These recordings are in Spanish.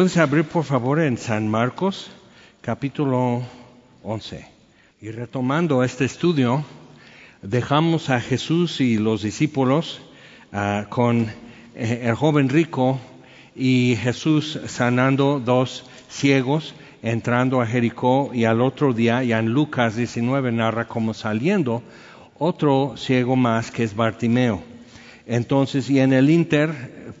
Puedes abrir por favor en San Marcos capítulo 11. Y retomando este estudio, dejamos a Jesús y los discípulos uh, con eh, el joven rico y Jesús sanando dos ciegos, entrando a Jericó y al otro día, ya en Lucas 19 narra como saliendo, otro ciego más que es Bartimeo. Entonces, y en el Inter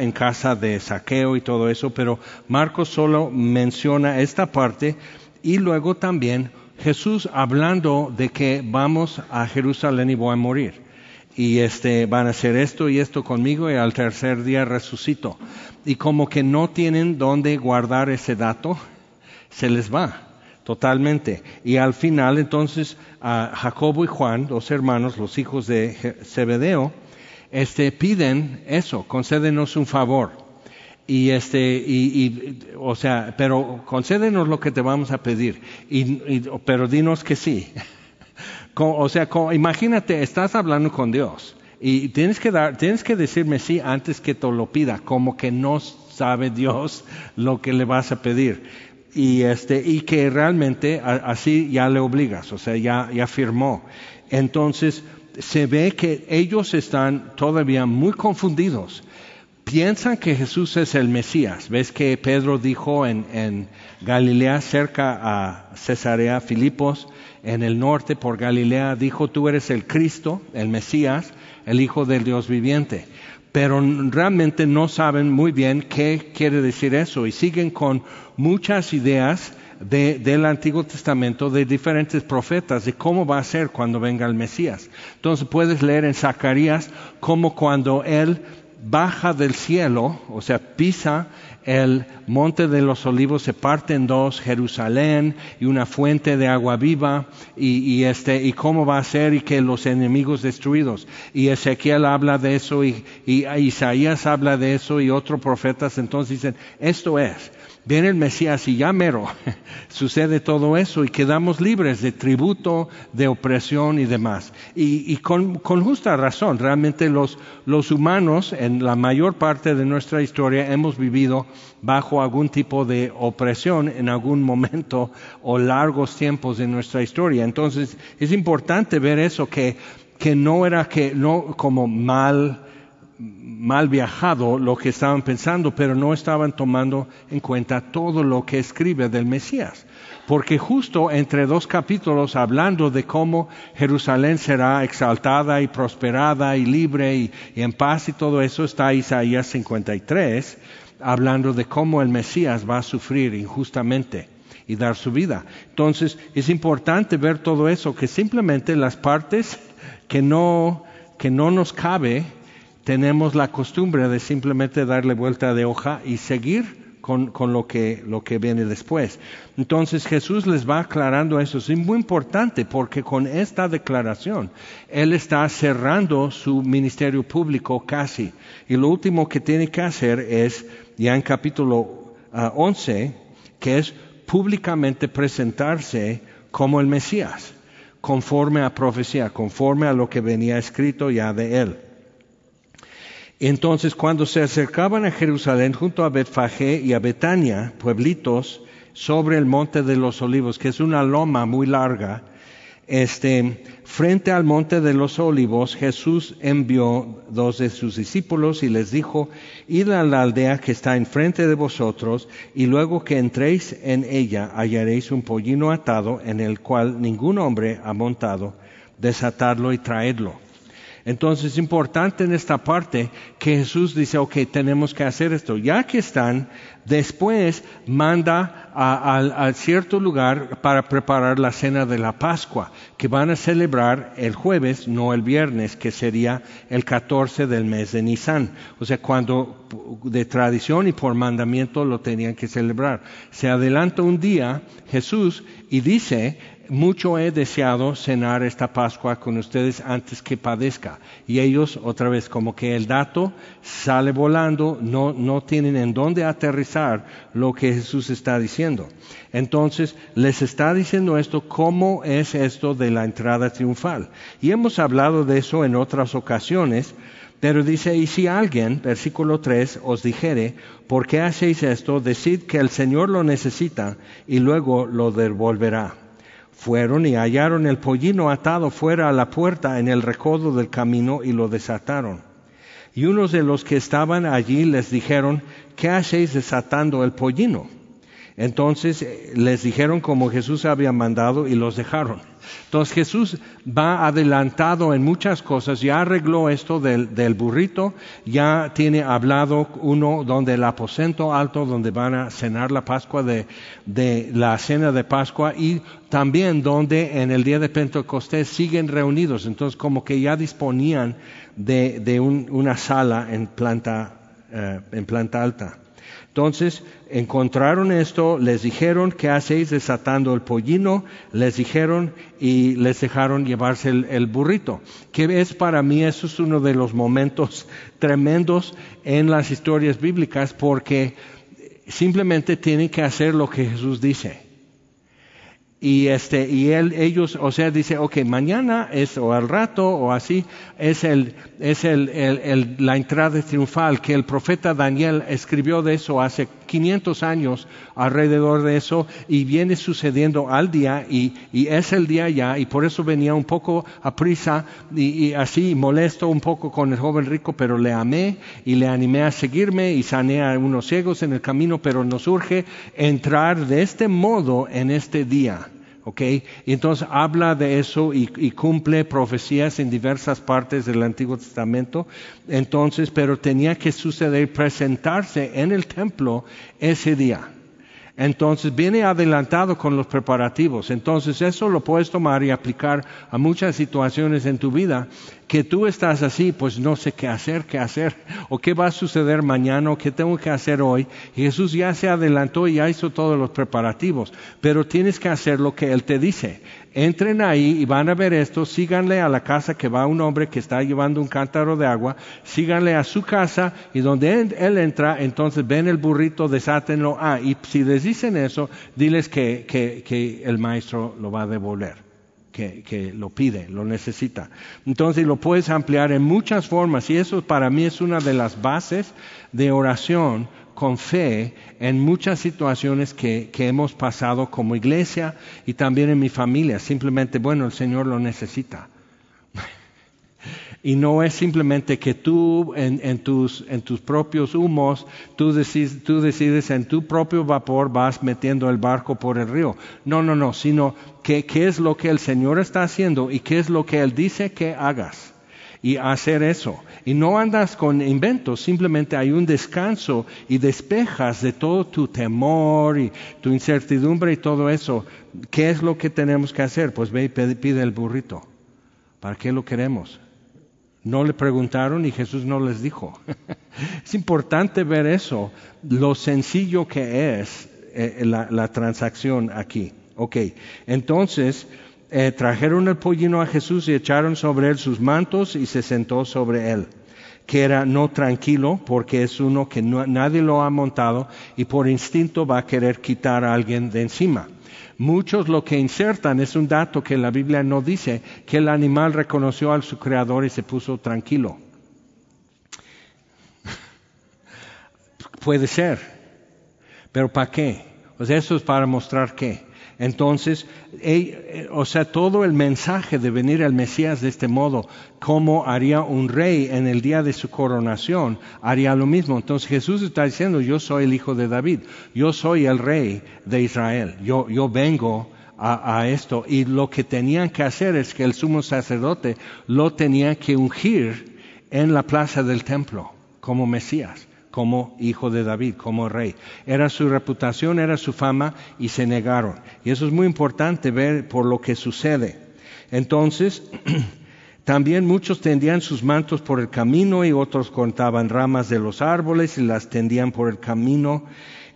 en casa de saqueo y todo eso, pero Marcos solo menciona esta parte y luego también Jesús hablando de que vamos a Jerusalén y voy a morir. Y este, van a hacer esto y esto conmigo y al tercer día resucito. Y como que no tienen dónde guardar ese dato, se les va totalmente. Y al final entonces a Jacobo y Juan, dos hermanos, los hijos de Zebedeo, este, piden eso, concédenos un favor. Y este, y, o sea, pero concédenos lo que te vamos a pedir, y, pero dinos que sí. o sea, imagínate, estás hablando con Dios y tienes que dar, tienes que decirme sí antes que te lo pida, como que no sabe Dios lo que le vas a pedir y este y que realmente así ya le obligas, o sea, ya ya firmó. Entonces se ve que ellos están todavía muy confundidos. Piensan que Jesús es el Mesías. Ves que Pedro dijo en, Galilea, cerca a Cesarea Filipos, en el norte por Galilea, dijo, tú eres el Cristo, el Mesías, el Hijo del Dios viviente. Pero realmente no saben muy bien qué quiere decir eso y siguen con muchas ideas del Antiguo Testamento de diferentes profetas de cómo va a ser cuando venga el Mesías. Entonces puedes leer en Zacarías cómo cuando Él baja del cielo, o sea, pisa el monte de los olivos, se parte en dos, Jerusalén y una fuente de agua viva, y, este, y cómo va a ser y que los enemigos destruidos. Y Ezequiel habla de eso, y, y Isaías habla de eso, y otros profetas entonces dicen, esto es viene el Mesías y ya mero sucede todo eso y quedamos libres de tributo, de opresión y demás. Y, con, justa razón, realmente los, los humanos en la mayor parte de nuestra historia hemos vivido bajo algún tipo de opresión en algún momento o largos tiempos de nuestra historia. Entonces es importante ver eso que, que no era que no como mal mal viajado lo que estaban pensando, pero no estaban tomando en cuenta todo lo que escribe del Mesías. Porque justo entre dos capítulos hablando de cómo Jerusalén será exaltada y prosperada y libre y, en paz y todo eso está Isaías 53, hablando de cómo el Mesías va a sufrir injustamente y dar su vida. Entonces es importante ver todo eso, que simplemente las partes que no, que no nos cabe, tenemos la costumbre de simplemente darle vuelta de hoja y seguir con, lo, que, lo que viene después. Entonces Jesús les va aclarando eso. Es muy importante porque con esta declaración Él está cerrando su ministerio público casi. Y lo último que tiene que hacer es, ya en capítulo 11, ah, que es públicamente presentarse como el Mesías, conforme a profecía, conforme a lo que venía escrito ya de Él. Entonces, cuando se acercaban a Jerusalén junto a Betfagé y a Betania, pueblitos sobre el monte de los olivos, que es una loma muy larga, este, frente al monte de los olivos, Jesús envió dos de sus discípulos y les dijo, id a la aldea que está enfrente de vosotros, y luego que entréis en ella hallaréis un pollino atado en el cual ningún hombre ha montado, desatadlo y traedlo. Entonces es importante en esta parte que Jesús dice, ok, tenemos que hacer esto. Ya que están, después manda a, cierto lugar para preparar la cena de la Pascua, que van a celebrar el jueves, no el viernes, que sería el 14 del mes de Nisan. O sea, cuando de tradición y por mandamiento lo tenían que celebrar. Se adelanta un día Jesús y dice, mucho he deseado cenar esta Pascua con ustedes antes que padezca. Y ellos, otra vez, como que el dato sale volando, no, no tienen en dónde aterrizar lo que Jesús está diciendo. Entonces, les está diciendo esto, ¿cómo es esto de la entrada triunfal? Y hemos hablado de eso en otras ocasiones, Pero dice, y si alguien, versículo 3, os dijere, ¿por qué hacéis esto? Decid que el Señor lo necesita y luego lo devolverá. Fueron y hallaron el pollino atado fuera a la puerta en el recodo del camino y lo desataron. Y unos de los que estaban allí les dijeron, ¿qué hacéis desatando el pollino? Entonces eh, les dijeron como Jesús había mandado y los dejaron. Entonces Jesús va adelantado en muchas cosas, ya arregló esto del, burrito, ya tiene hablado uno donde el aposento alto, donde van a cenar la Pascua de, la cena de Pascua y también donde en el día de Pentecostés siguen reunidos. Entonces como que ya disponían de, una sala en planta, eh, en planta alta. Entonces encontraron esto, les dijeron, ¿qué hacéis desatando el pollino? Les dijeron y les dejaron llevarse el, burrito. Que es para mí, eso es uno de los momentos tremendos en las historias bíblicas porque simplemente tienen que hacer lo que Jesús dice. Y este, y él, ellos, o sea, dice, ok, mañana es, o al rato, o así, es el, es el, el, la entrada triunfal, que el profeta Daniel escribió de eso hace 500 años alrededor de eso, y viene sucediendo al día, y, y es el día ya, y por eso venía un poco a prisa, y, así molesto un poco con el joven rico, pero le amé, y le animé a seguirme, y sané a unos ciegos en el camino, pero nos urge entrar de este modo en este día. ¿Ok? Y entonces habla de eso y, cumple profecías en diversas partes del Antiguo Testamento. Entonces, pero tenía que suceder, presentarse en el templo ese día. Entonces viene adelantado con los preparativos. Entonces eso lo puedes tomar y aplicar a muchas situaciones en tu vida que tú estás así, pues no sé qué hacer, qué hacer, o qué va a suceder mañana, o qué tengo que hacer hoy. Jesús ya se adelantó y ya hizo todos los preparativos, pero tienes que hacer lo que Él te dice. Entren ahí y van a ver esto, síganle a la casa que va un hombre que está llevando un cántaro de agua, síganle a su casa y donde él, entra, entonces ven el burrito, desátenlo. Ah, y si les dicen eso, diles que, que, que el maestro lo va a devolver que, lo pide, lo necesita. Entonces lo puedes ampliar en muchas formas y eso para mí es una de las bases de oración con fe en muchas situaciones que, hemos pasado como iglesia y también en mi familia. Simplemente, bueno, el Señor lo necesita. Y no es simplemente que tú en, tus, en tus, propios humos, tú decides, tú decides, en tu propio vapor vas metiendo el barco por el río. No, no, no, sino que qué es lo que el Señor está haciendo y qué es lo que Él dice que hagas. Y hacer eso. Y no andas con inventos, simplemente hay un descanso y despejas de todo tu temor y tu incertidumbre y todo eso. ¿Qué es lo que tenemos que hacer? Pues ve y pide el burrito. ¿Para qué lo queremos? No le preguntaron y Jesús no les dijo. es importante ver eso, lo sencillo que es eh, la, transacción aquí. Ok, entonces eh, trajeron el pollino a Jesús y echaron sobre él sus mantos y se sentó sobre él que era no tranquilo porque es uno que nadie lo ha montado y por instinto va a querer quitar a alguien de encima. Muchos lo que insertan es un dato que la Biblia no dice, que el animal reconoció a su creador y se puso tranquilo. Puede ser, pero ¿para qué? Pues eso es para mostrar qué. Entonces, eh, o sea, todo el mensaje de venir al Mesías de este modo, como haría un rey en el día de su coronación, haría lo mismo. Entonces Jesús está diciendo, yo soy el hijo de David, yo soy el rey de Israel, yo, yo vengo a, esto. Y lo que tenían que hacer es que el sumo sacerdote lo tenía que ungir en la plaza del templo como Mesías como hijo de David, como rey. Era su reputación, era su fama y se negaron. Y eso es muy importante ver por lo que sucede. Entonces, también muchos tendían sus mantos por el camino y otros cortaban ramas de los árboles y las tendían por el camino.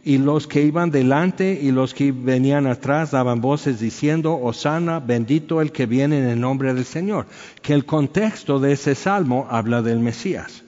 Y los que iban delante y los que venían atrás daban voces diciendo, Osana, bendito el que viene en el nombre del Señor. Que el contexto de ese salmo habla del Mesías.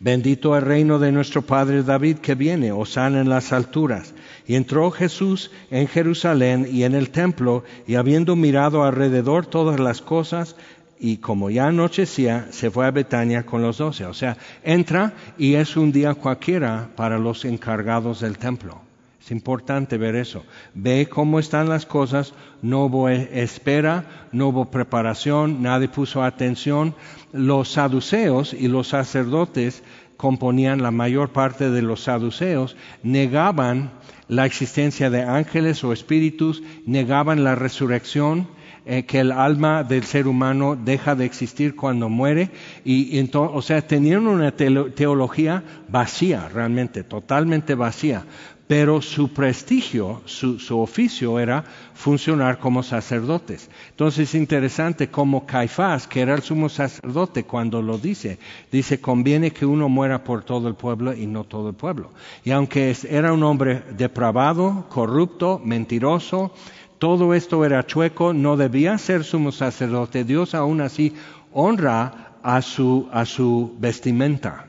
Bendito el reino de nuestro Padre David que viene, osana en las alturas. Y entró Jesús en Jerusalén y en el templo, y habiendo mirado alrededor todas las cosas, y como ya anochecía, se fue a Betania con los doce. O sea, entra y es un día cualquiera para los encargados del templo. Es importante ver eso. Ve cómo están las cosas, no hubo espera, no hubo preparación, nadie puso atención. Los saduceos y los sacerdotes componían la mayor parte de los saduceos, negaban la existencia de ángeles o espíritus, negaban la resurrección, eh, que el alma del ser humano deja de existir cuando muere, y, entonces, o sea, tenían una teología vacía, realmente, totalmente vacía, pero su prestigio, su, oficio era funcionar como sacerdotes. Entonces es interesante como Caifás, que era el sumo sacerdote, cuando lo dice, dice, conviene que uno muera por todo el pueblo y no todo el pueblo. Y aunque era un hombre depravado, corrupto, mentiroso, todo esto era chueco, no debía ser sumo sacerdote, Dios aún así honra a su, a su vestimenta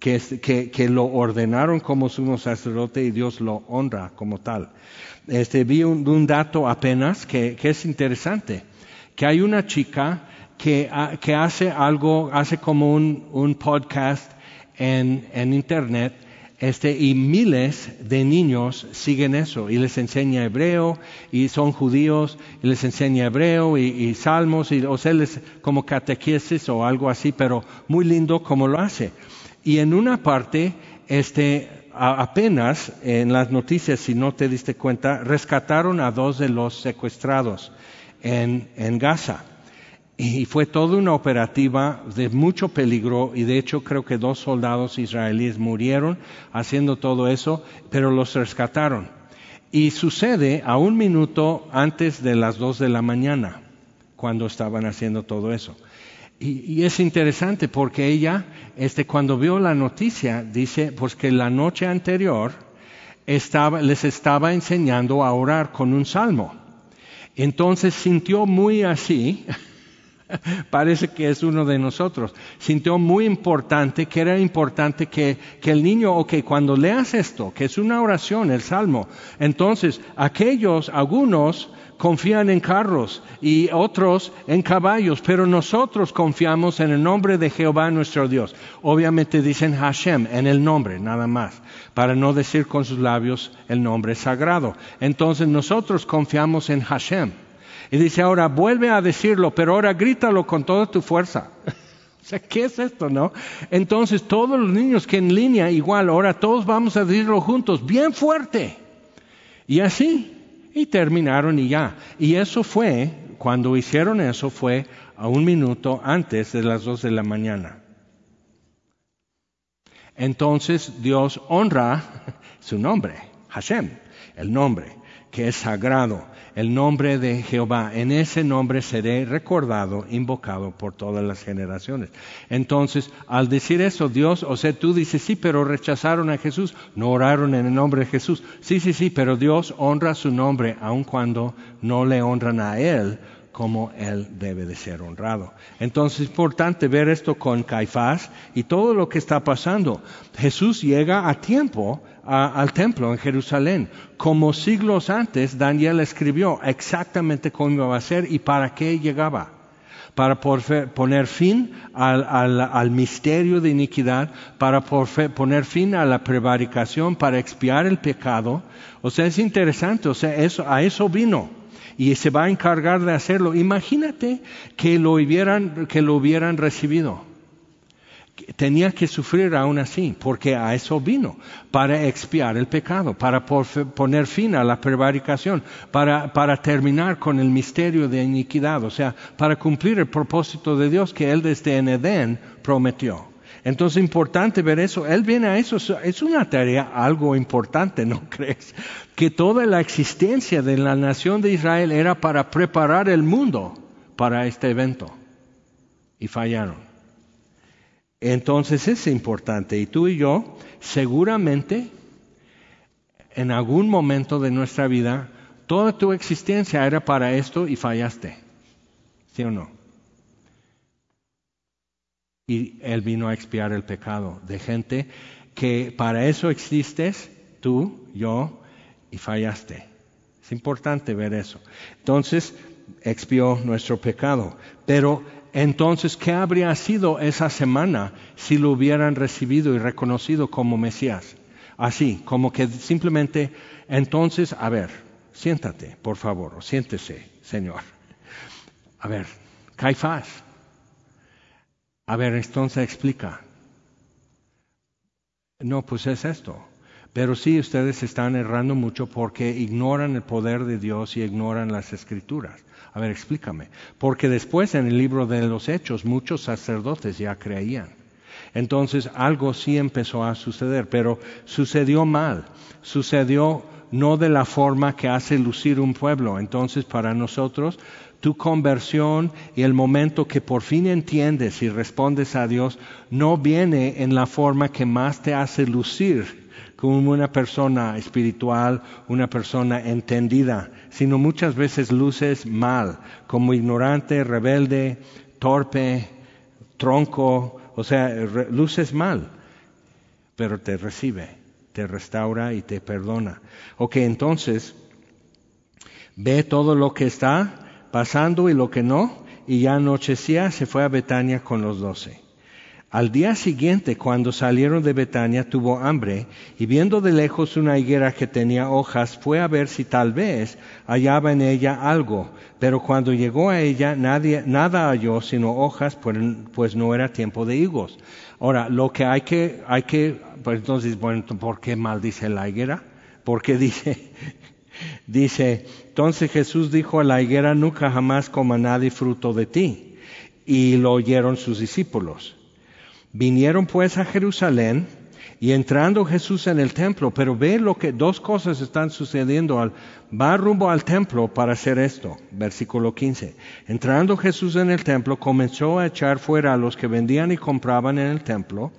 que, que, lo ordenaron como sumo sacerdote y Dios lo honra como tal. Este, vi un, dato apenas que, que, es interesante, que hay una chica que, que hace algo, hace como un, un podcast en, en Internet, este, y miles de niños siguen eso y les enseña hebreo y son judíos y les enseña hebreo y, y salmos y o sea les como catequesis o algo así pero muy lindo como lo hace y en una parte, este, apenas en las noticias, si no te diste cuenta, rescataron a dos de los secuestrados en, en Gaza. Y fue toda una operativa de mucho peligro y de hecho creo que dos soldados israelíes murieron haciendo todo eso, pero los rescataron. Y sucede a un minuto antes de las dos de la mañana, cuando estaban haciendo todo eso. Y, es interesante porque ella, este, cuando vio la noticia, dice, pues que la noche anterior estaba, les estaba enseñando a orar con un salmo. Entonces sintió muy así, parece que es uno de nosotros, sintió muy importante, que era importante que, que el niño, ok, cuando leas esto, que es una oración, el salmo, entonces aquellos, algunos, confían en carros y otros en caballos, pero nosotros confiamos en el nombre de Jehová nuestro Dios. Obviamente dicen Hashem en el nombre, nada más, para no decir con sus labios el nombre sagrado. Entonces nosotros confiamos en Hashem. Y dice ahora, vuelve a decirlo, pero ahora grítalo con toda tu fuerza. O sea, ¿qué es esto, no? Entonces, todos los niños que en línea, igual, ahora todos vamos a decirlo juntos, bien fuerte. Y así, y terminaron y ya. Y eso fue, cuando hicieron eso fue a un minuto antes de las dos de la mañana. Entonces Dios honra su nombre, Hashem, el nombre, que es sagrado el nombre de Jehová. En ese nombre seré recordado, invocado por todas las generaciones. Entonces, al decir eso, Dios, o sea, tú dices, sí, pero rechazaron a Jesús, no oraron en el nombre de Jesús. Sí, sí, sí, pero Dios honra su nombre aun cuando no le honran a Él como Él debe de ser honrado. Entonces es importante ver esto con Caifás y todo lo que está pasando. Jesús llega a tiempo al templo en Jerusalén. Como siglos antes, Daniel escribió exactamente cómo iba a ser y para qué llegaba. Para poner fin al, misterio de iniquidad, para poner fin a la prevaricación, para expiar el pecado. O sea, es interesante, o sea, eso, a eso vino y se va a encargar de hacerlo. Imagínate que lo hubieran, que lo hubieran recibido tenía que sufrir aún así, porque a eso vino, para expiar el pecado, para poner fin a la prevaricación, para, para terminar con el misterio de iniquidad, o sea, para cumplir el propósito de Dios que Él desde en Edén prometió. Entonces es importante ver eso. Él viene a eso. Es una tarea algo importante, ¿no crees? Que toda la existencia de la nación de Israel era para preparar el mundo para este evento. Y fallaron. Entonces es importante. Y tú y yo, seguramente, en algún momento de nuestra vida, toda tu existencia era para esto y fallaste. ¿Sí o no? Y Él vino a expiar el pecado de gente que para eso existes, tú, yo, y fallaste. Es importante ver eso. Entonces, expió nuestro pecado. Pero entonces, ¿qué habría sido esa semana si lo hubieran recibido y reconocido como Mesías? Así, como que simplemente, entonces, a ver, siéntate, por favor, o siéntese, Señor. A ver, Caifás. A ver, entonces explica. No, pues es esto. Pero sí, ustedes están errando mucho porque ignoran el poder de Dios y ignoran las escrituras. A ver, explícame. Porque después en el libro de los Hechos muchos sacerdotes ya creían. Entonces algo sí empezó a suceder, pero sucedió mal. Sucedió no de la forma que hace lucir un pueblo. Entonces para nosotros tu conversión y el momento que por fin entiendes y respondes a Dios no viene en la forma que más te hace lucir como una persona espiritual, una persona entendida, sino muchas veces luces mal, como ignorante, rebelde, torpe, tronco, o sea, luces mal, pero te recibe, te restaura y te perdona. Ok, entonces, ve todo lo que está pasando y lo que no, y ya anochecía se fue a Betania con los doce. Al día siguiente, cuando salieron de Betania, tuvo hambre y viendo de lejos una higuera que tenía hojas, fue a ver si tal vez hallaba en ella algo. Pero cuando llegó a ella, nadie, nada halló sino hojas, pues, no era tiempo de higos. Ahora, lo que hay que, hay que, pues entonces, bueno, ¿por qué maldice la higuera? Porque dice, dice, entonces Jesús dijo a la higuera, nunca jamás coma nadie fruto de ti. Y lo oyeron sus discípulos. Vinieron pues a Jerusalén y entrando Jesús en el templo, pero ve lo que dos cosas están sucediendo. Al, va rumbo al templo para hacer esto. Versículo 15. Entrando Jesús en el templo, comenzó a echar fuera a los que vendían y compraban en el templo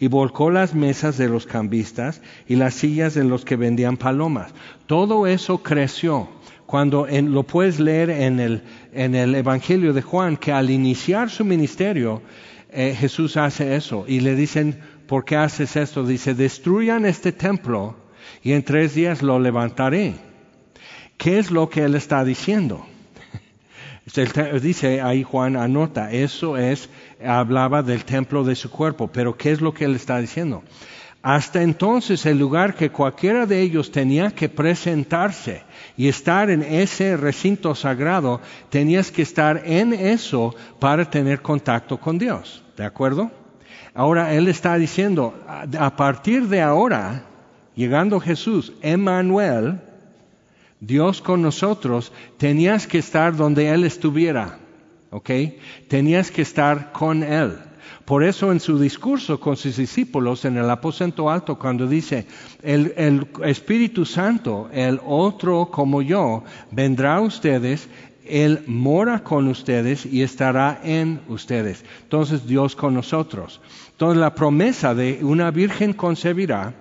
y volcó las mesas de los cambistas y las sillas de los que vendían palomas. Todo eso creció. Cuando lo puedes leer en el, en el Evangelio de Juan, que al iniciar su ministerio, eh, Jesús hace eso y le dicen, ¿por qué haces esto? Dice, destruyan este templo y en tres días lo levantaré. ¿Qué es lo que él está diciendo? Dice ahí Juan anota, eso es, hablaba del templo de su cuerpo, pero ¿qué es lo que él está diciendo? Hasta entonces el lugar que cualquiera de ellos tenía que presentarse y estar en ese recinto sagrado, tenías que estar en eso para tener contacto con Dios. ¿De acuerdo? Ahora Él está diciendo, a partir de ahora, llegando Jesús, Emmanuel, Dios con nosotros, tenías que estar donde Él estuviera. ¿Ok? Tenías que estar con Él. Por eso en su discurso con sus discípulos en el aposento alto, cuando dice, el, el Espíritu Santo, el otro como yo, vendrá a ustedes él mora con ustedes y estará en ustedes. Entonces Dios con nosotros. Entonces la promesa de una virgen concebirá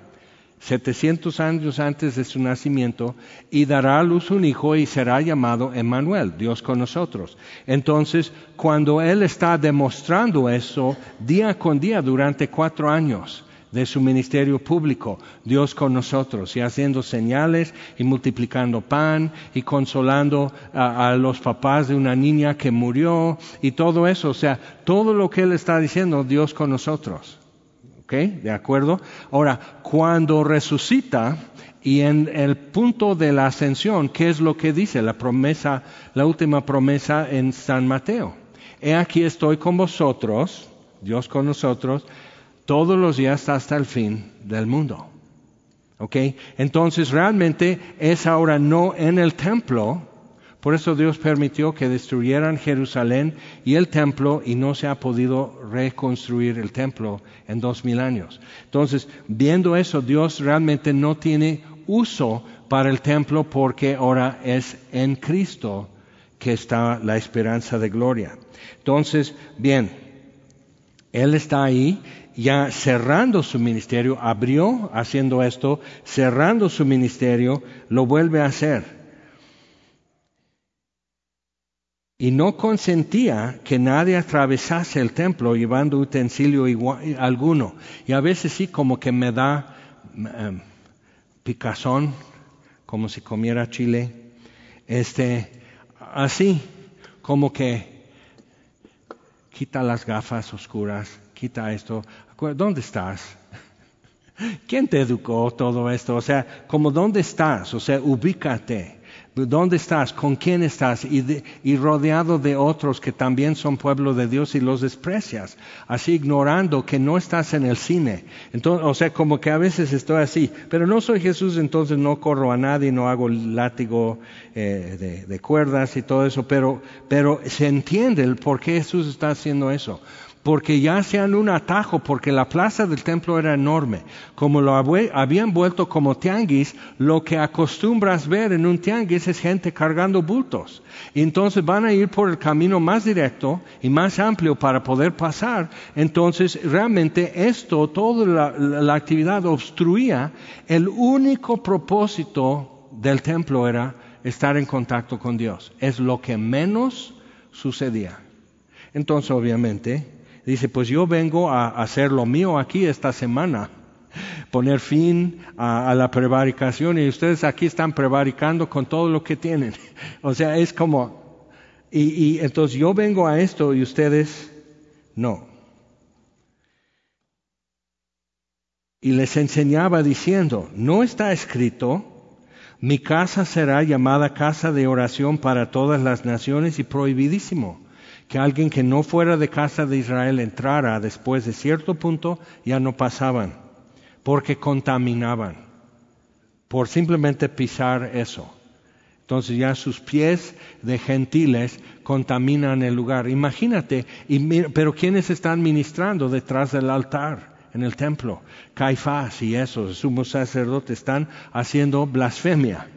700 años antes de su nacimiento, y dará a luz un hijo y será llamado Emmanuel, Dios con nosotros. Entonces, cuando Él está demostrando eso día con día durante cuatro años de su ministerio público, Dios con nosotros, y haciendo señales y multiplicando pan y consolando a, a los papás de una niña que murió y todo eso, o sea, todo lo que Él está diciendo, Dios con nosotros. ¿Ok? ¿De acuerdo? Ahora, cuando resucita y en el punto de la ascensión, ¿qué es lo que dice la promesa, la última promesa en San Mateo? He aquí estoy con vosotros, Dios con nosotros, todos los días hasta el fin del mundo. ¿Ok? Entonces realmente es ahora no en el templo, por eso Dios permitió que destruyeran Jerusalén y el templo y no se ha podido reconstruir el templo en dos mil años. Entonces, viendo eso, Dios realmente no tiene uso para el templo porque ahora es en Cristo que está la esperanza de gloria. Entonces, bien, Él está ahí ya cerrando su ministerio, abrió haciendo esto, cerrando su ministerio, lo vuelve a hacer y no consentía que nadie atravesase el templo llevando utensilio alguno. Y a veces sí como que me da em, picazón, como si comiera chile. Este, así, como que quita las gafas oscuras, quita esto. ¿Dónde estás? ¿Quién te educó todo esto? O sea, como dónde estás, o sea, ubícate. ¿Dónde estás? ¿Con quién estás? Y, rodeado de otros que también son pueblo de Dios y los desprecias. Así ignorando que no estás en el cine. Entonces, o sea, como que a veces estoy así. Pero no soy Jesús, entonces no corro a nadie, no hago látigo eh, de, de, cuerdas y todo eso. Pero, pero se entiende el por qué Jesús está haciendo eso porque ya sean un atajo, porque la plaza del templo era enorme. Como lo habían vuelto como tianguis, lo que acostumbras ver en un tianguis es gente cargando bultos. Entonces van a ir por el camino más directo y más amplio para poder pasar. Entonces, realmente esto, toda la actividad obstruía. El único propósito del templo era estar en contacto con Dios. Es lo que menos sucedía. Entonces, obviamente, Dice, pues yo vengo a hacer lo mío aquí esta semana, poner fin a, la prevaricación y ustedes aquí están prevaricando con todo lo que tienen. O sea, es como, y, y entonces yo vengo a esto y ustedes no. Y les enseñaba diciendo, no está escrito, mi casa será llamada casa de oración para todas las naciones y prohibidísimo que alguien que no fuera de casa de Israel entrara después de cierto punto, ya no pasaban, porque contaminaban, por simplemente pisar eso. Entonces ya sus pies de gentiles contaminan el lugar. Imagínate, pero ¿quiénes están ministrando detrás del altar en el templo? Caifás y esos, sumos sacerdotes, están haciendo blasfemia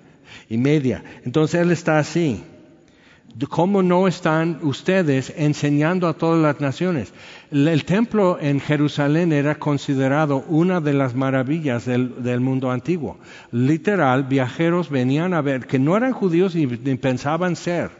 y media. Entonces él está así. ¿Cómo no están ustedes enseñando a todas las naciones? El templo en Jerusalén era considerado una de las maravillas del, mundo antiguo. Literal, viajeros venían a ver, que no eran judíos ni, ni pensaban ser,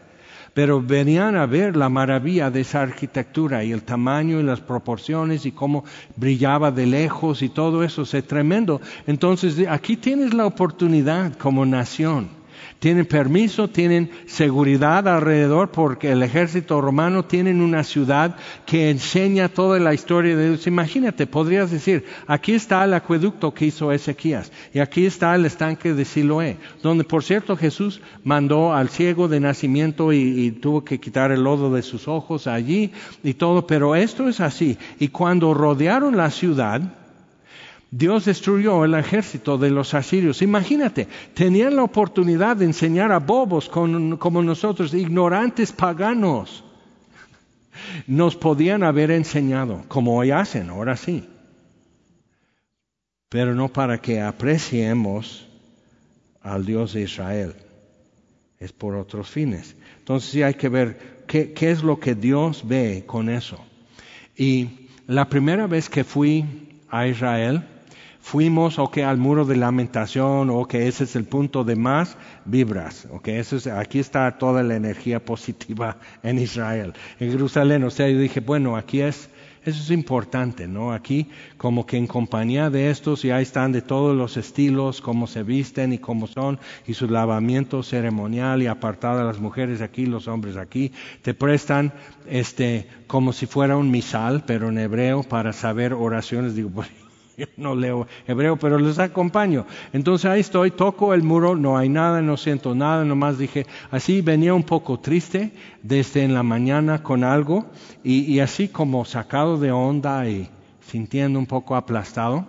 pero venían a ver la maravilla de esa arquitectura y el tamaño y las proporciones y cómo brillaba de lejos y todo eso, es tremendo. Entonces, aquí tienes la oportunidad como nación tienen permiso, tienen seguridad alrededor porque el ejército romano tiene una ciudad que enseña toda la historia de Dios. Imagínate, podrías decir, aquí está el acueducto que hizo Ezequías y aquí está el estanque de Siloé, donde por cierto Jesús mandó al ciego de nacimiento y, y tuvo que quitar el lodo de sus ojos allí y todo, pero esto es así. Y cuando rodearon la ciudad, Dios destruyó el ejército de los asirios. Imagínate, tenían la oportunidad de enseñar a bobos como nosotros, ignorantes paganos. Nos podían haber enseñado, como hoy hacen, ahora sí. Pero no para que apreciemos al Dios de Israel. Es por otros fines. Entonces sí hay que ver qué es lo que Dios ve con eso. Y la primera vez que fui a Israel, fuimos o que al muro de lamentación o que ese es el punto de más vibras, o que eso es, aquí está toda la energía positiva en Israel, en Jerusalén, o sea, yo dije, bueno, aquí es, eso es importante, ¿no? Aquí como que en compañía de estos ya están de todos los estilos, cómo se visten y cómo son, y su lavamiento ceremonial y apartada las mujeres aquí, los hombres aquí, te prestan este como si fuera un misal, pero en hebreo para saber oraciones, digo, pues no leo hebreo, pero les acompaño. Entonces ahí estoy, toco el muro, no hay nada, no siento nada, nomás dije, así venía un poco triste desde en la mañana con algo y, así como sacado de onda y sintiendo un poco aplastado.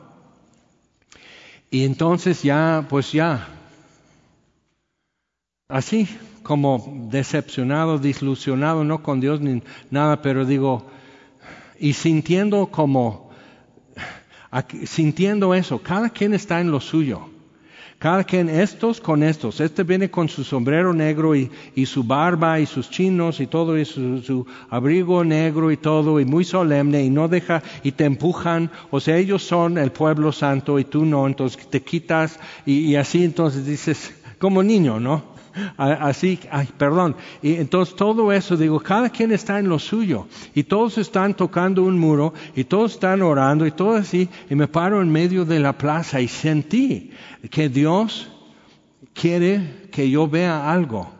Y entonces ya, pues ya, así como decepcionado, desilusionado, no con Dios ni nada, pero digo, y sintiendo como sintiendo eso, cada quien está en lo suyo. Cada quien, estos con estos. Este viene con su sombrero negro y, su barba y sus chinos y todo, y su, abrigo negro y todo, y muy solemne, y no deja, y te empujan. O sea, ellos son el pueblo santo y tú no, entonces te quitas, y así entonces dices, como niño, ¿no? Así, ay, perdón. Y entonces todo eso, digo, cada quien está en lo suyo. Y todos están tocando un muro, y todos están orando, y todo así. Y me paro en medio de la plaza y sentí que Dios quiere que yo vea algo.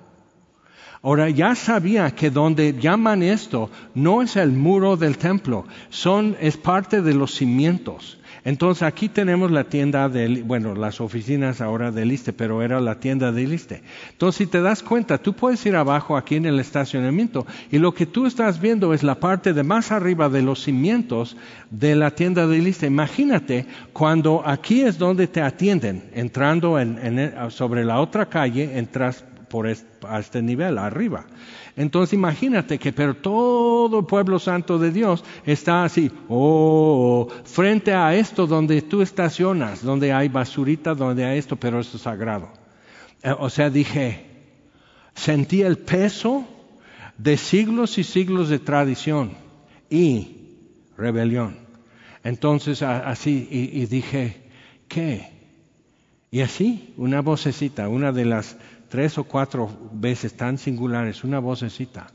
Ahora ya sabía que donde llaman esto no es el muro del templo, son, es parte de los cimientos. Entonces aquí tenemos la tienda de, bueno, las oficinas ahora del ISTE, pero era la tienda del ISTE. Entonces si te das cuenta, tú puedes ir abajo aquí en el estacionamiento y lo que tú estás viendo es la parte de más arriba de los cimientos de la tienda del ISTE. Imagínate cuando aquí es donde te atienden, entrando sobre la otra calle, entras por a este nivel, arriba. Entonces imagínate que pero todo el pueblo santo de Dios está así, oh, frente a esto donde tú estacionas, donde hay basurita, donde hay esto, pero esto es sagrado. Eh, o sea, dije, sentí el peso de siglos y siglos de tradición y rebelión. Entonces así, y, y dije, ¿qué? Y así, una vocecita, una de las tres o cuatro veces tan singulares, una vocecita.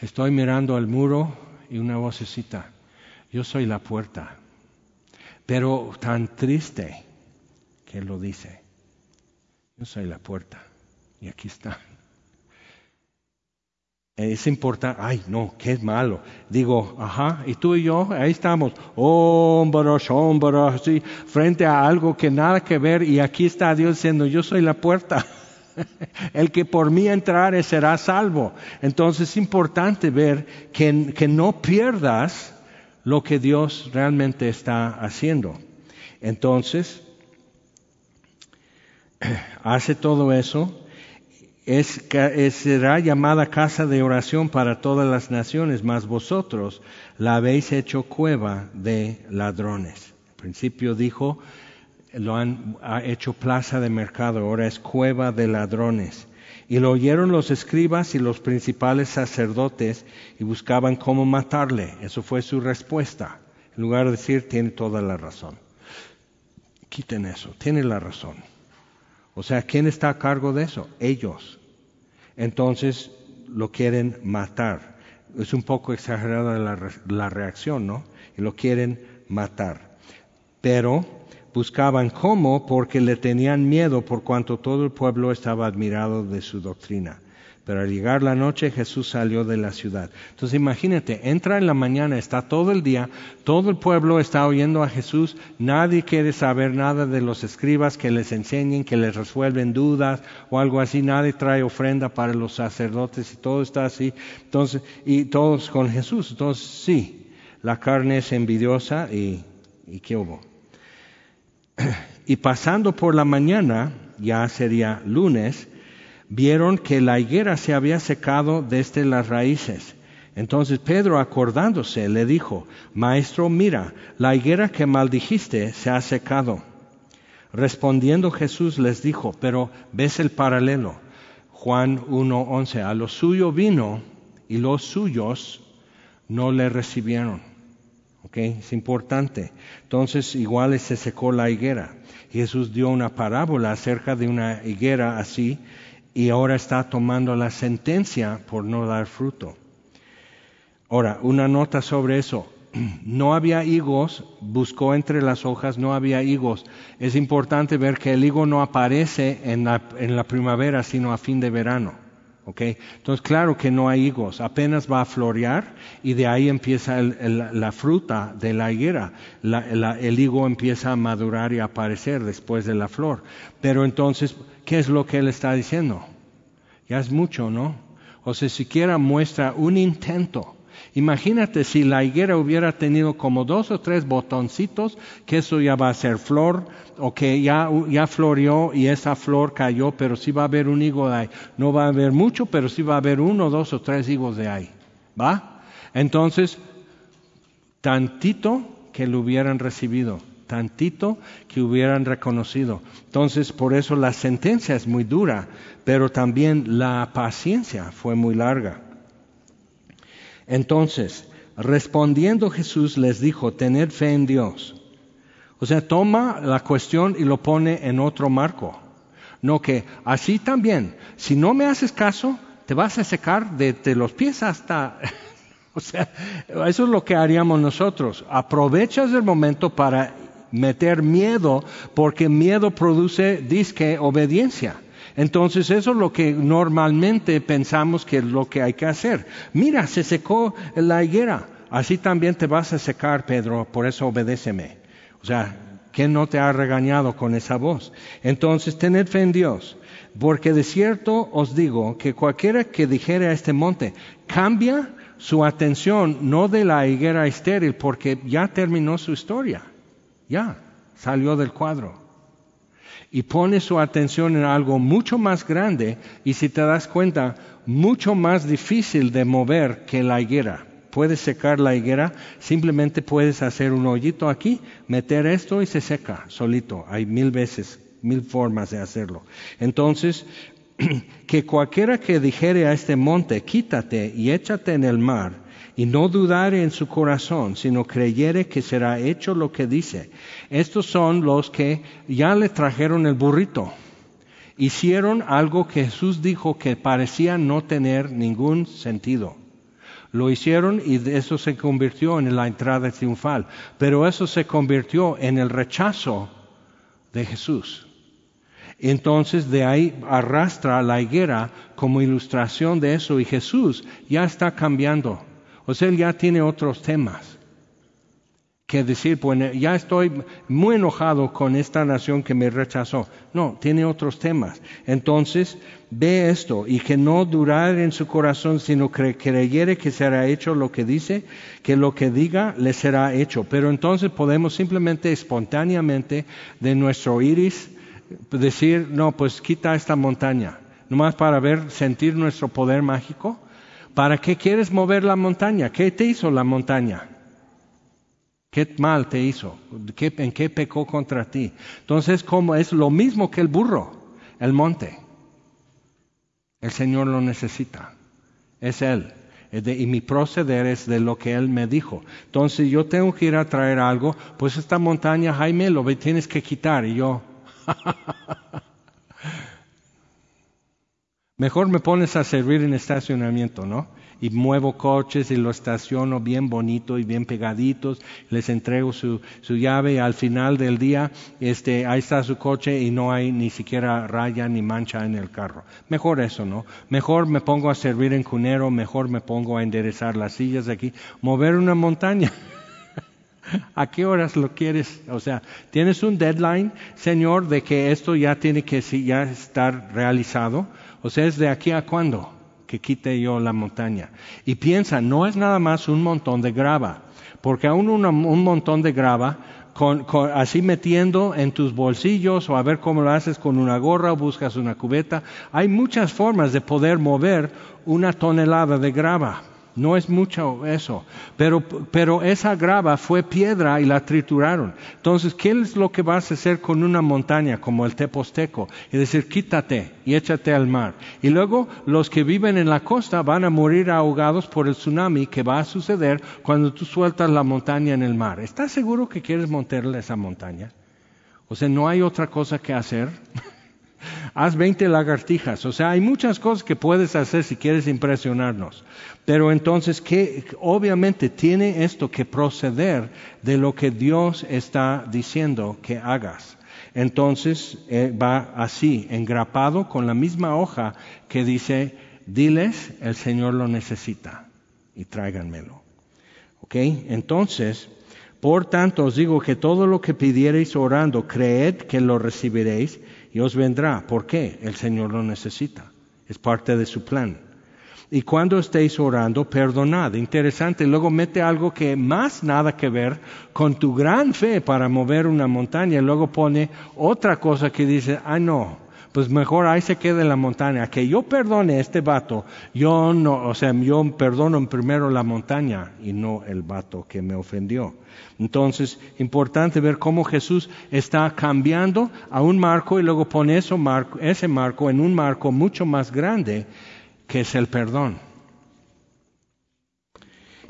Estoy mirando al muro y una vocecita. Yo soy la puerta. Pero tan triste que lo dice. Yo soy la puerta. Y aquí está. Es importante, ay no, qué malo. Digo, ajá, y tú y yo, ahí estamos, hombro, hombro, así, frente a algo que nada que ver, y aquí está Dios diciendo, yo soy la puerta. El que por mí entrare será salvo. Entonces es importante ver que, que no pierdas lo que Dios realmente está haciendo. Entonces, hace todo eso es, será llamada casa de oración para todas las naciones, mas vosotros la habéis hecho cueva de ladrones. Al principio dijo, lo han hecho plaza de mercado, ahora es cueva de ladrones. Y lo oyeron los escribas y los principales sacerdotes y buscaban cómo matarle. Eso fue su respuesta. En lugar de decir, tiene toda la razón. Quiten eso, tiene la razón. O sea, ¿quién está a cargo de eso? Ellos. Entonces lo quieren matar. Es un poco exagerada la, reacción, ¿no? Y lo quieren matar. Pero buscaban cómo porque le tenían miedo por cuanto todo el pueblo estaba admirado de su doctrina. Pero al llegar la noche Jesús salió de la ciudad. Entonces imagínate, entra en la mañana, está todo el día, todo el pueblo está oyendo a Jesús, nadie quiere saber nada de los escribas que les enseñen, que les resuelven dudas o algo así, nadie trae ofrenda para los sacerdotes y todo está así. Entonces, y todos con Jesús. Entonces sí, la carne es envidiosa y, y ¿qué hubo? Y pasando por la mañana, ya sería lunes, vieron que la higuera se había secado desde las raíces. Entonces Pedro, acordándose, le dijo, Maestro, mira, la higuera que maldijiste se ha secado. Respondiendo Jesús les dijo, pero ves el paralelo. Juan 1.11, a lo suyo vino y los suyos no le recibieron. ¿Ok? Es importante. Entonces igual se secó la higuera. Jesús dio una parábola acerca de una higuera así y ahora está tomando la sentencia por no dar fruto. Ahora, una nota sobre eso. No había higos, buscó entre las hojas, no había higos. Es importante ver que el higo no aparece en la, primavera, sino a fin de verano. ¿Okay? Entonces, claro que no hay higos, apenas va a florear y de ahí empieza la fruta de la higuera. el higo empieza a madurar y a aparecer después de la flor. Pero entonces, ¿qué es lo que él está diciendo? Ya es mucho, ¿no? O sea, siquiera muestra un intento. Imagínate si la higuera hubiera tenido como dos o tres botoncitos, que eso ya va a ser flor, o que ya, ya floreó y esa flor cayó, pero sí va a haber un higo de ahí. No va a haber mucho, pero sí va a haber uno, dos o tres higos de ahí. ¿Va? Entonces, tantito que lo hubieran recibido tantito que hubieran reconocido. Entonces, por eso la sentencia es muy dura, pero también la paciencia fue muy larga. Entonces, respondiendo Jesús les dijo, tened fe en Dios. O sea, toma la cuestión y lo pone en otro marco. No que así también, si no me haces caso, te vas a secar desde los pies hasta... o sea, eso es lo que haríamos nosotros. Aprovechas el momento para meter miedo, porque miedo produce disque obediencia. Entonces eso es lo que normalmente pensamos que es lo que hay que hacer. Mira, se secó la higuera. Así también te vas a secar, Pedro, por eso obedéceme. O sea, ¿quién no te ha regañado con esa voz? Entonces, tened fe en Dios. Porque de cierto os digo que cualquiera que dijere a este monte, cambia su atención no de la higuera estéril, porque ya terminó su historia. Ya, salió del cuadro y pone su atención en algo mucho más grande y si te das cuenta, mucho más difícil de mover que la higuera. Puedes secar la higuera, simplemente puedes hacer un hoyito aquí, meter esto y se seca solito. Hay mil veces, mil formas de hacerlo. Entonces, que cualquiera que dijere a este monte, quítate y échate en el mar, y no dudare en su corazón, sino creyere que será hecho lo que dice. Estos son los que ya le trajeron el burrito. Hicieron algo que Jesús dijo que parecía no tener ningún sentido. Lo hicieron y eso se convirtió en la entrada triunfal. Pero eso se convirtió en el rechazo de Jesús. Entonces de ahí arrastra la higuera como ilustración de eso y Jesús ya está cambiando o sea, él ya tiene otros temas que decir, ya estoy muy enojado con esta nación que me rechazó. No, tiene otros temas. Entonces, ve esto y que no durar en su corazón, sino que creyere que será hecho lo que dice, que lo que diga le será hecho. Pero entonces podemos simplemente espontáneamente de nuestro iris decir, no, pues quita esta montaña, nomás para ver, sentir nuestro poder mágico. ¿Para qué quieres mover la montaña? ¿Qué te hizo la montaña? ¿Qué mal te hizo? ¿En qué pecó contra ti? Entonces, como es lo mismo que el burro, el monte. El Señor lo necesita. Es Él. y mi proceder es de lo que Él me dijo. Entonces yo tengo que ir a traer algo, pues esta montaña, Jaime, lo tienes que quitar. Y yo, Mejor me pones a servir en estacionamiento, ¿no? Y muevo coches y lo estaciono bien bonito y bien pegaditos, les entrego su, su llave y al final del día, este, ahí está su coche y no hay ni siquiera raya ni mancha en el carro. Mejor eso, ¿no? Mejor me pongo a servir en cunero, mejor me pongo a enderezar las sillas de aquí, mover una montaña. ¿A qué horas lo quieres? O sea, tienes un deadline, Señor, de que esto ya tiene que ya estar realizado. O sea, es de aquí a cuándo que quite yo la montaña. Y piensa, no es nada más un montón de grava, porque aún un montón de grava, con, así metiendo en tus bolsillos o a ver cómo lo haces con una gorra o buscas una cubeta, hay muchas formas de poder mover una tonelada de grava. No es mucho eso, pero, pero esa grava fue piedra y la trituraron. Entonces, ¿qué es lo que vas a hacer con una montaña como el Teposteco? Y decir, quítate y échate al mar. Y luego los que viven en la costa van a morir ahogados por el tsunami que va a suceder cuando tú sueltas la montaña en el mar. ¿Estás seguro que quieres montarle esa montaña? O sea, no hay otra cosa que hacer. Haz 20 lagartijas. O sea, hay muchas cosas que puedes hacer si quieres impresionarnos. Pero entonces, ¿qué? obviamente tiene esto que proceder de lo que Dios está diciendo que hagas. Entonces eh, va así, engrapado con la misma hoja que dice, diles, el Señor lo necesita y tráiganmelo. ¿Ok? Entonces, por tanto os digo que todo lo que pidiereis orando, creed que lo recibiréis y os vendrá. ¿Por qué? El Señor lo necesita. Es parte de su plan. Y cuando estéis orando, perdonad. Interesante. Luego mete algo que más nada que ver con tu gran fe para mover una montaña. Y luego pone otra cosa que dice, ah, no, pues mejor ahí se quede la montaña. Que yo perdone a este vato, yo no, o sea, yo perdono primero la montaña y no el vato que me ofendió. Entonces, importante ver cómo Jesús está cambiando a un marco y luego pone marco, ese marco en un marco mucho más grande que es el perdón.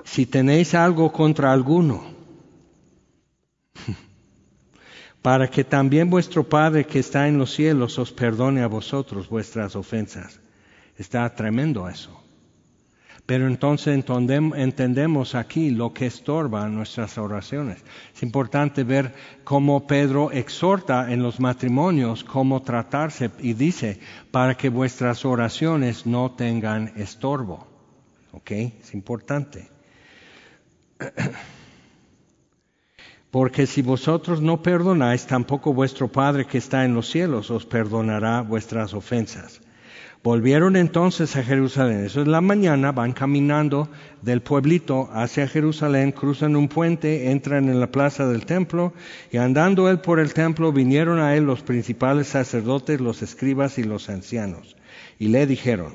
Si tenéis algo contra alguno, para que también vuestro Padre que está en los cielos os perdone a vosotros vuestras ofensas. Está tremendo eso. Pero entonces entendemos aquí lo que estorba nuestras oraciones. Es importante ver cómo Pedro exhorta en los matrimonios cómo tratarse y dice, para que vuestras oraciones no tengan estorbo. ¿Ok? Es importante. Porque si vosotros no perdonáis, tampoco vuestro Padre que está en los cielos os perdonará vuestras ofensas. Volvieron entonces a Jerusalén. Eso es la mañana, van caminando del pueblito hacia Jerusalén, cruzan un puente, entran en la plaza del templo y andando él por el templo vinieron a él los principales sacerdotes, los escribas y los ancianos. Y le dijeron,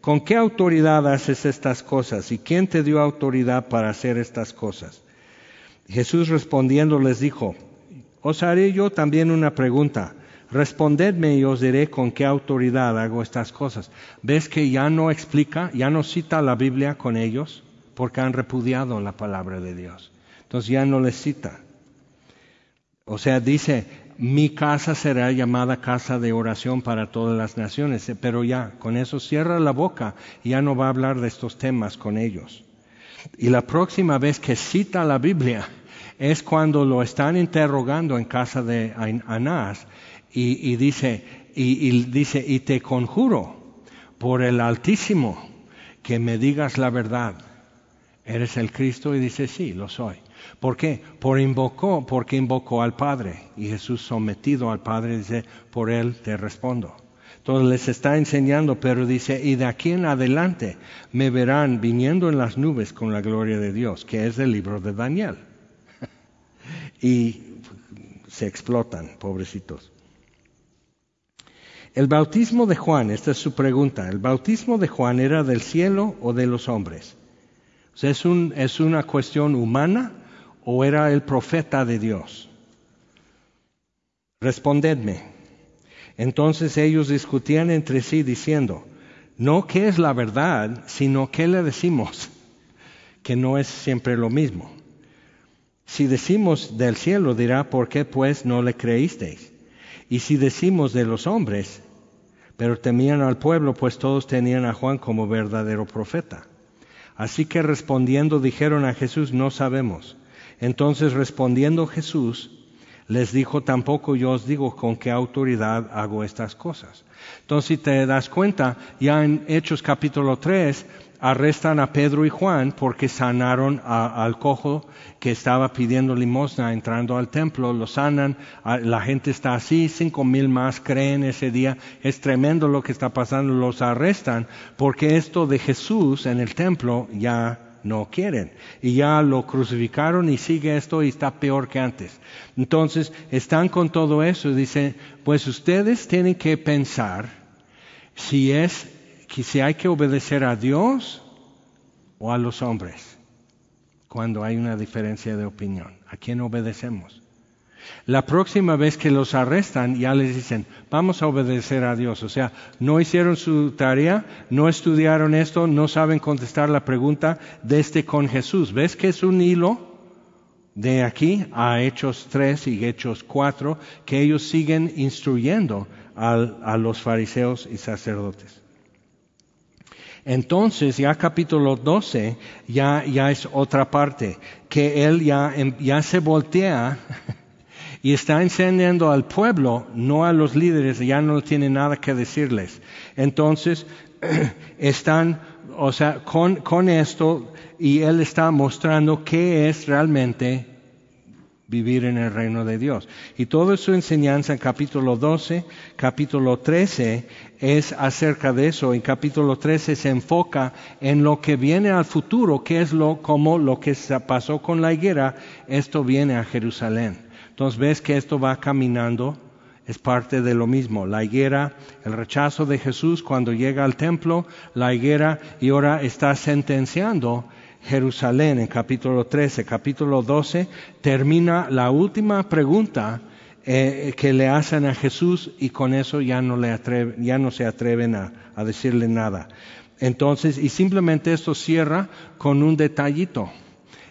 ¿con qué autoridad haces estas cosas? ¿Y quién te dio autoridad para hacer estas cosas? Jesús respondiendo les dijo, os haré yo también una pregunta respondedme y os diré con qué autoridad hago estas cosas. ¿Ves que ya no explica, ya no cita la Biblia con ellos? Porque han repudiado la palabra de Dios. Entonces ya no les cita. O sea, dice, mi casa será llamada casa de oración para todas las naciones, pero ya, con eso cierra la boca y ya no va a hablar de estos temas con ellos. Y la próxima vez que cita la Biblia es cuando lo están interrogando en casa de Anás y, dice, y, dice, y te conjuro por el Altísimo que me digas la verdad. ¿Eres el Cristo? Y dice, sí, lo soy. ¿Por qué? Por invocó, porque invocó al Padre. Y Jesús sometido al Padre dice, por él te respondo. Entonces les está enseñando, pero dice, y de aquí en adelante me verán viniendo en las nubes con la gloria de Dios, que es el libro de Daniel. y se explotan, pobrecitos. El bautismo de Juan, esta es su pregunta, ¿el bautismo de Juan era del cielo o de los hombres? ¿es, un, ¿Es una cuestión humana o era el profeta de Dios? Respondedme. Entonces ellos discutían entre sí diciendo, no qué es la verdad, sino qué le decimos, que no es siempre lo mismo. Si decimos del cielo, dirá, ¿por qué pues no le creísteis? Y si decimos de los hombres, pero temían al pueblo, pues todos tenían a Juan como verdadero profeta. Así que respondiendo dijeron a Jesús, no sabemos. Entonces respondiendo Jesús, les dijo, tampoco yo os digo con qué autoridad hago estas cosas. Entonces, si te das cuenta, ya en Hechos capítulo 3, arrestan a Pedro y Juan porque sanaron al cojo que estaba pidiendo limosna entrando al templo, lo sanan, la gente está así, cinco mil más creen ese día, es tremendo lo que está pasando, los arrestan porque esto de Jesús en el templo ya no quieren. Y ya lo crucificaron y sigue esto y está peor que antes. Entonces, están con todo eso y dicen, pues ustedes tienen que pensar si es que si hay que obedecer a Dios o a los hombres cuando hay una diferencia de opinión. ¿A quién obedecemos? La próxima vez que los arrestan ya les dicen, vamos a obedecer a Dios. O sea, no hicieron su tarea, no estudiaron esto, no saben contestar la pregunta de este con Jesús. ¿Ves que es un hilo de aquí a Hechos 3 y Hechos 4 que ellos siguen instruyendo a los fariseos y sacerdotes? Entonces ya capítulo 12 ya, ya es otra parte, que él ya, em, ya se voltea y está enseñando al pueblo, no a los líderes, ya no tiene nada que decirles. Entonces están, o sea, con, con esto y él está mostrando qué es realmente vivir en el reino de Dios. Y toda su enseñanza en capítulo 12, capítulo 13 es acerca de eso. En capítulo 13 se enfoca en lo que viene al futuro, que es lo como lo que pasó con la higuera, esto viene a Jerusalén. Entonces ves que esto va caminando, es parte de lo mismo. La higuera, el rechazo de Jesús cuando llega al templo, la higuera y ahora está sentenciando Jerusalén en capítulo 13, capítulo 12, termina la última pregunta eh, que le hacen a Jesús y con eso ya no, le ya no se atreven a decirle nada. Entonces, y simplemente esto cierra con un detallito,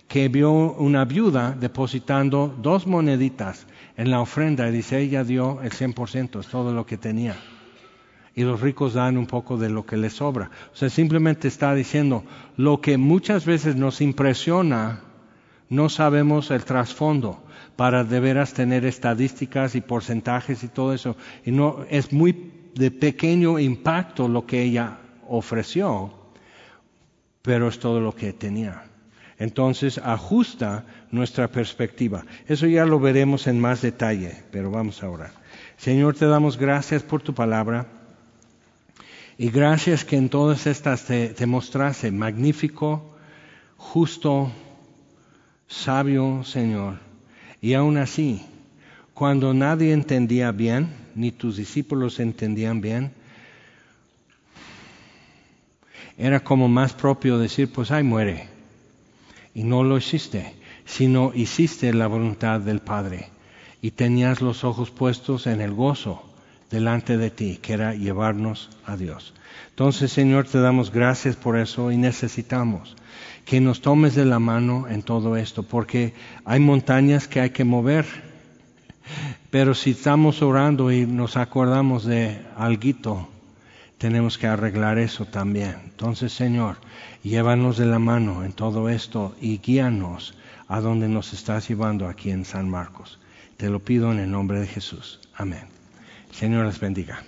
que vio una viuda depositando dos moneditas en la ofrenda y dice, ella dio el 100%, es todo lo que tenía. y los ricos dan un poco de lo que les sobra. O sea, simplemente está diciendo, lo que muchas veces nos impresiona, no sabemos el trasfondo para de veras tener estadísticas y porcentajes y todo eso. Y no, es muy de pequeño impacto lo que ella ofreció, pero es todo lo que tenía. Entonces ajusta nuestra perspectiva. Eso ya lo veremos en más detalle, pero vamos a orar. Señor, te damos gracias por tu palabra. Y gracias que en todas estas te, te mostrase magnífico, justo, sabio, Señor. Y aún así, cuando nadie entendía bien, ni tus discípulos entendían bien, era como más propio decir, pues ahí muere. Y no lo hiciste, sino hiciste la voluntad del Padre. Y tenías los ojos puestos en el gozo delante de ti, que era llevarnos a Dios. Entonces, Señor, te damos gracias por eso y necesitamos que nos tomes de la mano en todo esto, porque hay montañas que hay que mover. Pero si estamos orando y nos acordamos de alguito, tenemos que arreglar eso también. Entonces, Señor, llévanos de la mano en todo esto y guíanos a donde nos estás llevando aquí en San Marcos. Te lo pido en el nombre de Jesús. Amén. Señor les bendiga.